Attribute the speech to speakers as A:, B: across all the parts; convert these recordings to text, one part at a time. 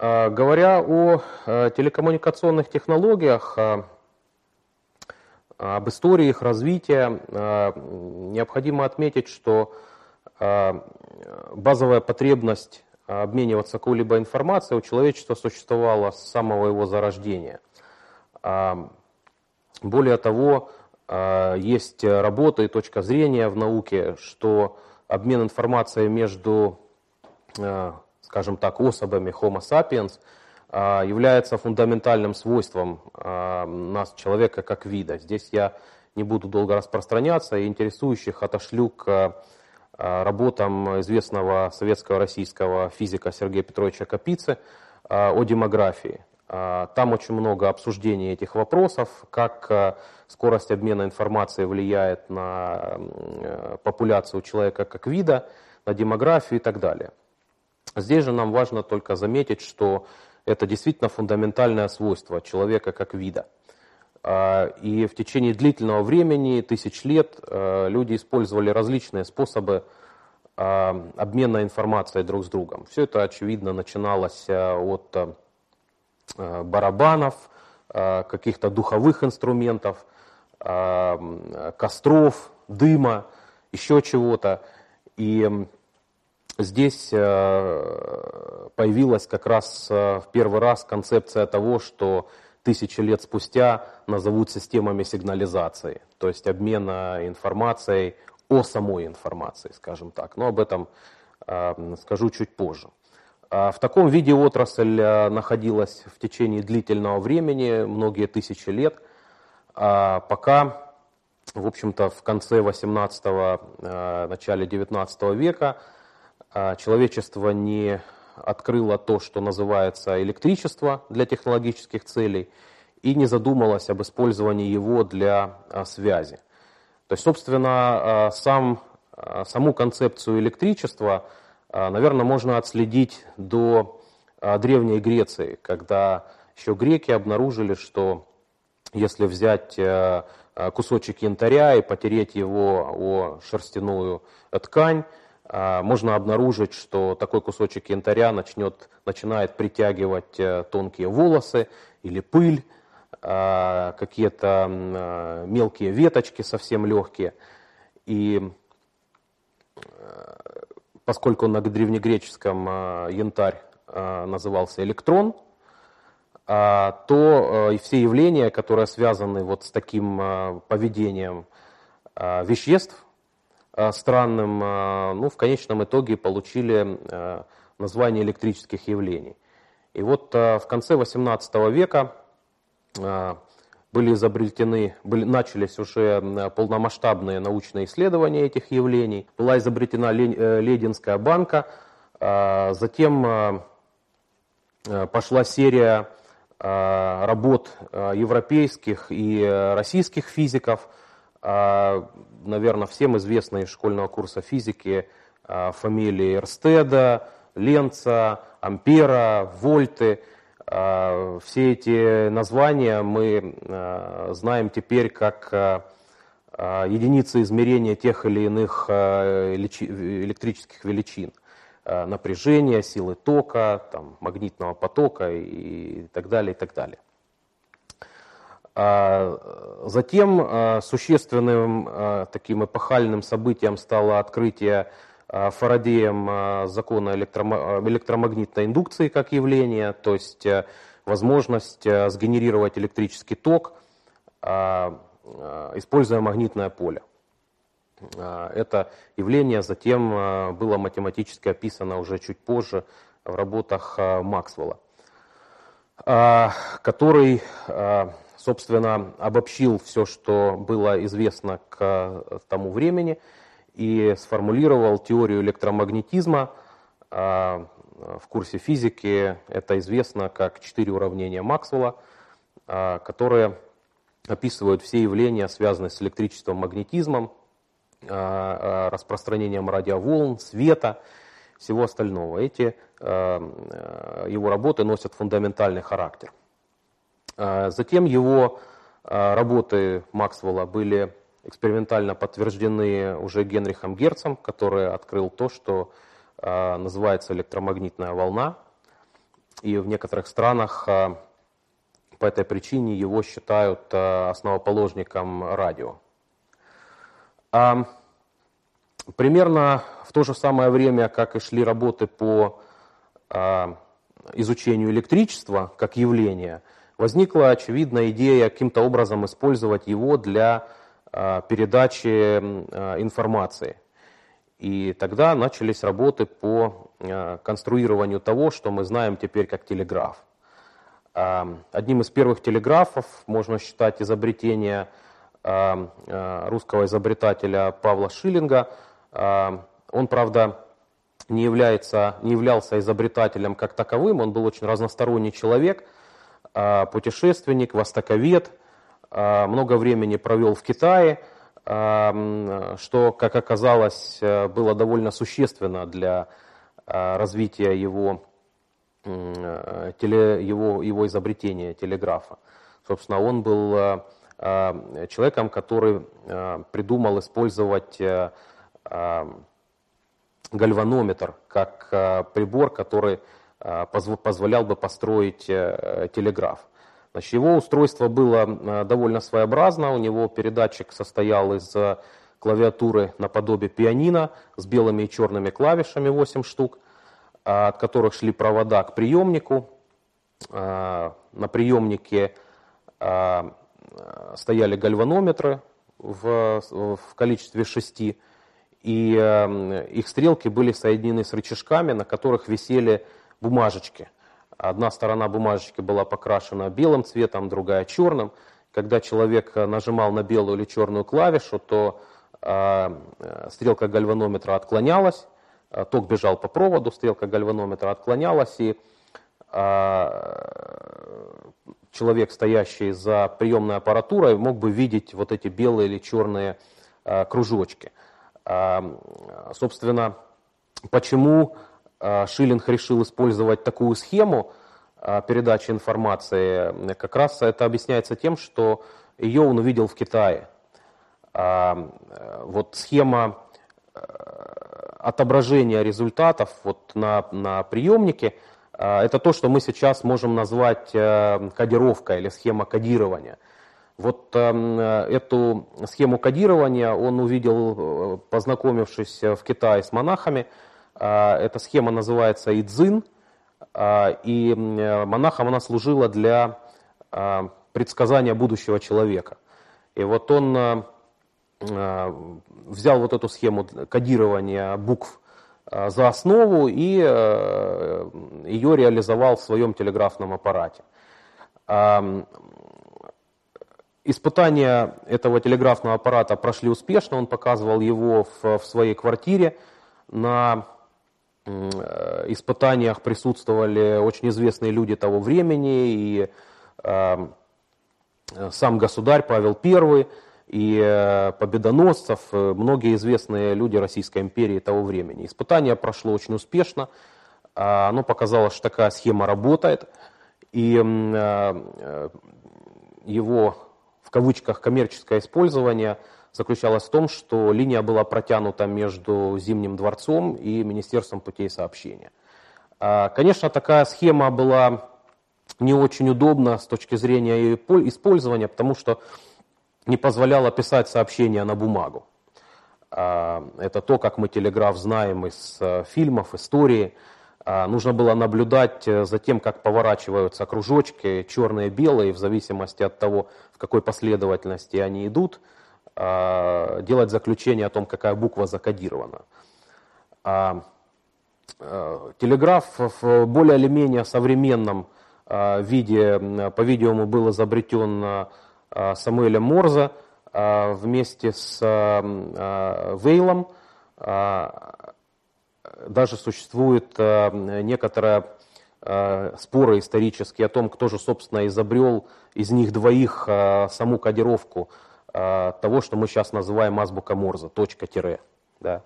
A: Говоря о телекоммуникационных технологиях, об истории их развития, необходимо отметить, что базовая потребность обмениваться какой-либо информацией у человечества существовала с самого его зарождения. Более того, есть работа и точка зрения в науке, что обмен информацией между, скажем так, особами Homo sapiens является фундаментальным свойством нас, человека, как вида. Здесь я не буду долго распространяться, и интересующих отошлю к Э, работам известного советского российского физика Сергея Петровича Капицы э, о демографии. Э, там очень много обсуждений этих вопросов, как скорость обмена информацией влияет на популяцию человека как вида, на демографию и так далее. Здесь же нам важно только заметить, что это действительно фундаментальное свойство человека как вида – а, и в течение длительного времени, тысяч лет, а, люди использовали различные способы а, обмена информацией друг с другом. Все это, очевидно, начиналось от барабанов, каких-то духовых инструментов, костров, дыма, еще чего-то. И здесь появилась как раз в первый раз концепция того, что тысячи лет спустя назовут системами сигнализации, то есть обмена информацией о самой информации, скажем так. Но об этом э, скажу чуть позже. В таком виде отрасль э, находилась в течение длительного времени, многие тысячи лет, пока, в общем-то, в конце 18-го, э, начале 19 века э, человечество не открыла то, что называется электричество для технологических целей, и не задумалась об использовании его для а, связи. То есть, собственно, а, сам, а, саму концепцию электричества, наверное, можно отследить до Древней Греции, когда еще греки обнаружили, что если взять кусочек янтаря и потереть его о шерстяную ткань, а, можно обнаружить, что такой кусочек янтаря начнет, начинает притягивать э, тонкие волосы или пыль, а, какие-то а, мелкие веточки совсем легкие. И э, поскольку на древнегреческом янтарь назывался электрон, то э, все явления, которые связаны вот с таким поведением веществ, Э, странным, э, ну, в конечном итоге получили э, название электрических явлений. И вот в конце XVIII века были изобретены, были, начались уже полномасштабные научные исследования этих явлений. Была изобретена Лединская банка, затем пошла серия работ европейских и российских физиков – наверное, всем известны из школьного курса физики а, фамилии Эрстеда, Ленца, Ампера, Вольты. А, все эти названия мы знаем теперь как единицы измерения тех или иных электрических величин. Напряжения, силы тока, там, магнитного потока и так далее, и так далее. А, затем а, существенным а, таким эпохальным событием стало открытие Фарадеем закона электромагнитной индукции как явления, то есть возможность сгенерировать электрический ток, используя магнитное поле. Это явление затем было математически описано уже чуть позже в работах Максвелла, который собственно, обобщил все, что было известно к э, тому времени, и сформулировал теорию электромагнетизма. А, в курсе физики это известно как четыре уравнения Максвелла, а, которые описывают все явления, связанные с электричеством, магнетизмом, распространением радиоволн, света, всего остального. Эти э, его работы носят фундаментальный характер. А, затем его а, работы Максвелла были экспериментально подтверждены уже Генрихом Герцем, который открыл то, что а, называется электромагнитная волна. и в некоторых странах по этой причине его считают основоположником радио. Примерно в то же самое время, как и шли работы по изучению электричества как явления, возникла очевидная идея каким-то образом использовать его для передачи информации. И тогда начались работы по конструированию того, что мы знаем теперь как телеграф. Одним из первых телеграфов можно считать изобретение русского изобретателя Павла Шиллинга. Он, правда, не, является, не являлся изобретателем как таковым, он был очень разносторонний человек, путешественник, востоковед, много времени провел в Китае, что, как оказалось, было довольно существенно для развития его, теле, его, его изобретения телеграфа. Собственно, он был человеком, который придумал использовать гальванометр как прибор, который позволял бы построить телеграф. Значит, его устройство было э, довольно своеобразно. У него передатчик состоял из э, клавиатуры наподобие пианино с белыми и черными клавишами 8 штук, от которых шли провода к приемнику. На приемнике стояли гальванометры в, количестве шести, и э, их стрелки были соединены с рычажками, на которых висели бумажечки – Одна сторона бумажечки была покрашена белым цветом, другая черным. Когда человек нажимал на белую или черную клавишу, то э, стрелка гальванометра отклонялась, э, ток бежал по проводу, стрелка гальванометра отклонялась, и э, человек, стоящий за приемной аппаратурой, мог бы видеть вот эти белые или черные э, кружочки. Э, собственно, почему Шиллинг решил использовать такую схему а, передачи информации, как раз это объясняется тем, что ее он увидел в Китае. А, вот схема отображения результатов вот на, на приемнике, это то, что мы сейчас можем назвать кодировкой или схема кодирования. Вот эту схему кодирования он увидел, познакомившись в Китае с монахами – а, эта схема называется Идзин, а, и монахам она служила для а, предсказания будущего человека. И вот он взял вот эту схему кодирования букв за основу и ее реализовал в своем телеграфном аппарате. Испытания этого телеграфного аппарата прошли успешно, он показывал его в, своей квартире на Э, испытаниях присутствовали очень известные люди того времени, и э, сам государь Павел I, и э, победоносцев, многие известные люди Российской империи того времени. Испытание прошло очень успешно, оно показало, что такая схема работает, и его в кавычках коммерческое использование – заключалась в том, что линия была протянута между Зимним дворцом и Министерством путей сообщения. А, конечно, такая схема была не очень удобна с точки зрения ее использования, потому что не позволяла писать сообщения на бумагу. А, это то, как мы телеграф знаем из э, фильмов, истории. А, нужно было наблюдать э, за тем, как поворачиваются кружочки, черные и белые, в зависимости от того, в какой последовательности они идут – делать заключение о том, какая буква закодирована. А, а, телеграф в более или менее современном виде, по-видимому, был изобретен Самуэлем Морзе вместе с Вейлом. Даже существует некоторая споры исторические о том, кто же, собственно, изобрел из них двоих саму кодировку а, того, что мы сейчас называем азбука Морзе, точка-тире. Да.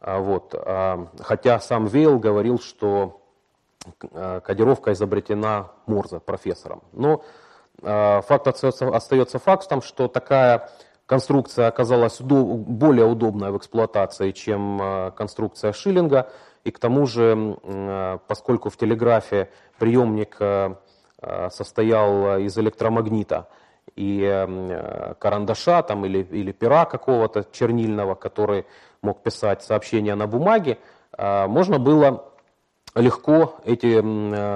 A: А, вот. А, хотя сам Вейл говорил, что кодировка изобретена Морзе, профессором. Но факт остается, остается фактом, что такая конструкция оказалась более удобная в эксплуатации, чем конструкция Шиллинга. И к тому же, поскольку в телеграфе приемник состоял из электромагнита и карандаша там, или, или пера какого-то чернильного, который мог писать сообщения на бумаге, можно было легко эти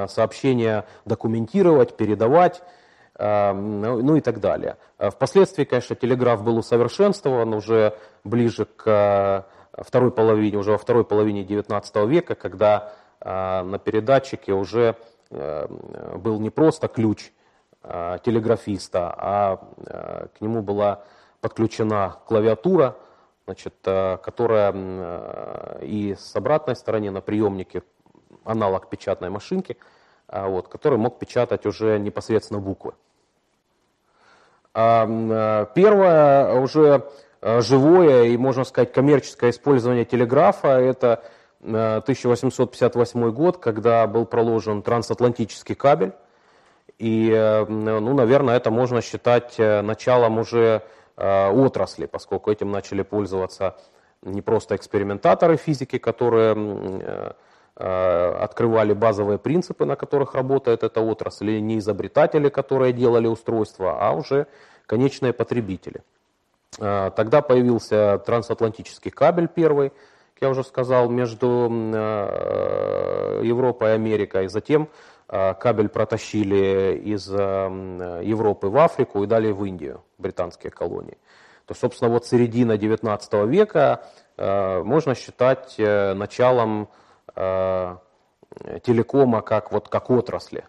A: сообщения документировать, передавать, ну, ну и так далее. Впоследствии, конечно, телеграф был усовершенствован уже ближе к второй половине, уже во второй половине XIX века, когда на передатчике уже был не просто ключ телеграфиста, а к нему была подключена клавиатура, значит, которая и с обратной стороны на приемнике аналог печатной машинки, вот, который мог печатать уже непосредственно буквы. А, первое уже живое и, можно сказать, коммерческое использование телеграфа – это 1858 год, когда был проложен трансатлантический кабель. И, ну, наверное, это можно считать э, началом уже отрасли, поскольку этим начали пользоваться не просто экспериментаторы физики, которые э, Э, открывали базовые принципы, на которых работает эта отрасль, и не изобретатели, которые делали устройства, а уже конечные потребители. Э, тогда появился трансатлантический кабель первый, как я уже сказал, между э, Европой и Америкой. Затем кабель протащили из Европы в Африку и далее в Индию, британские колонии. То, собственно, вот середина 19 века можно считать началом Э, телекома как, вот, как отрасли.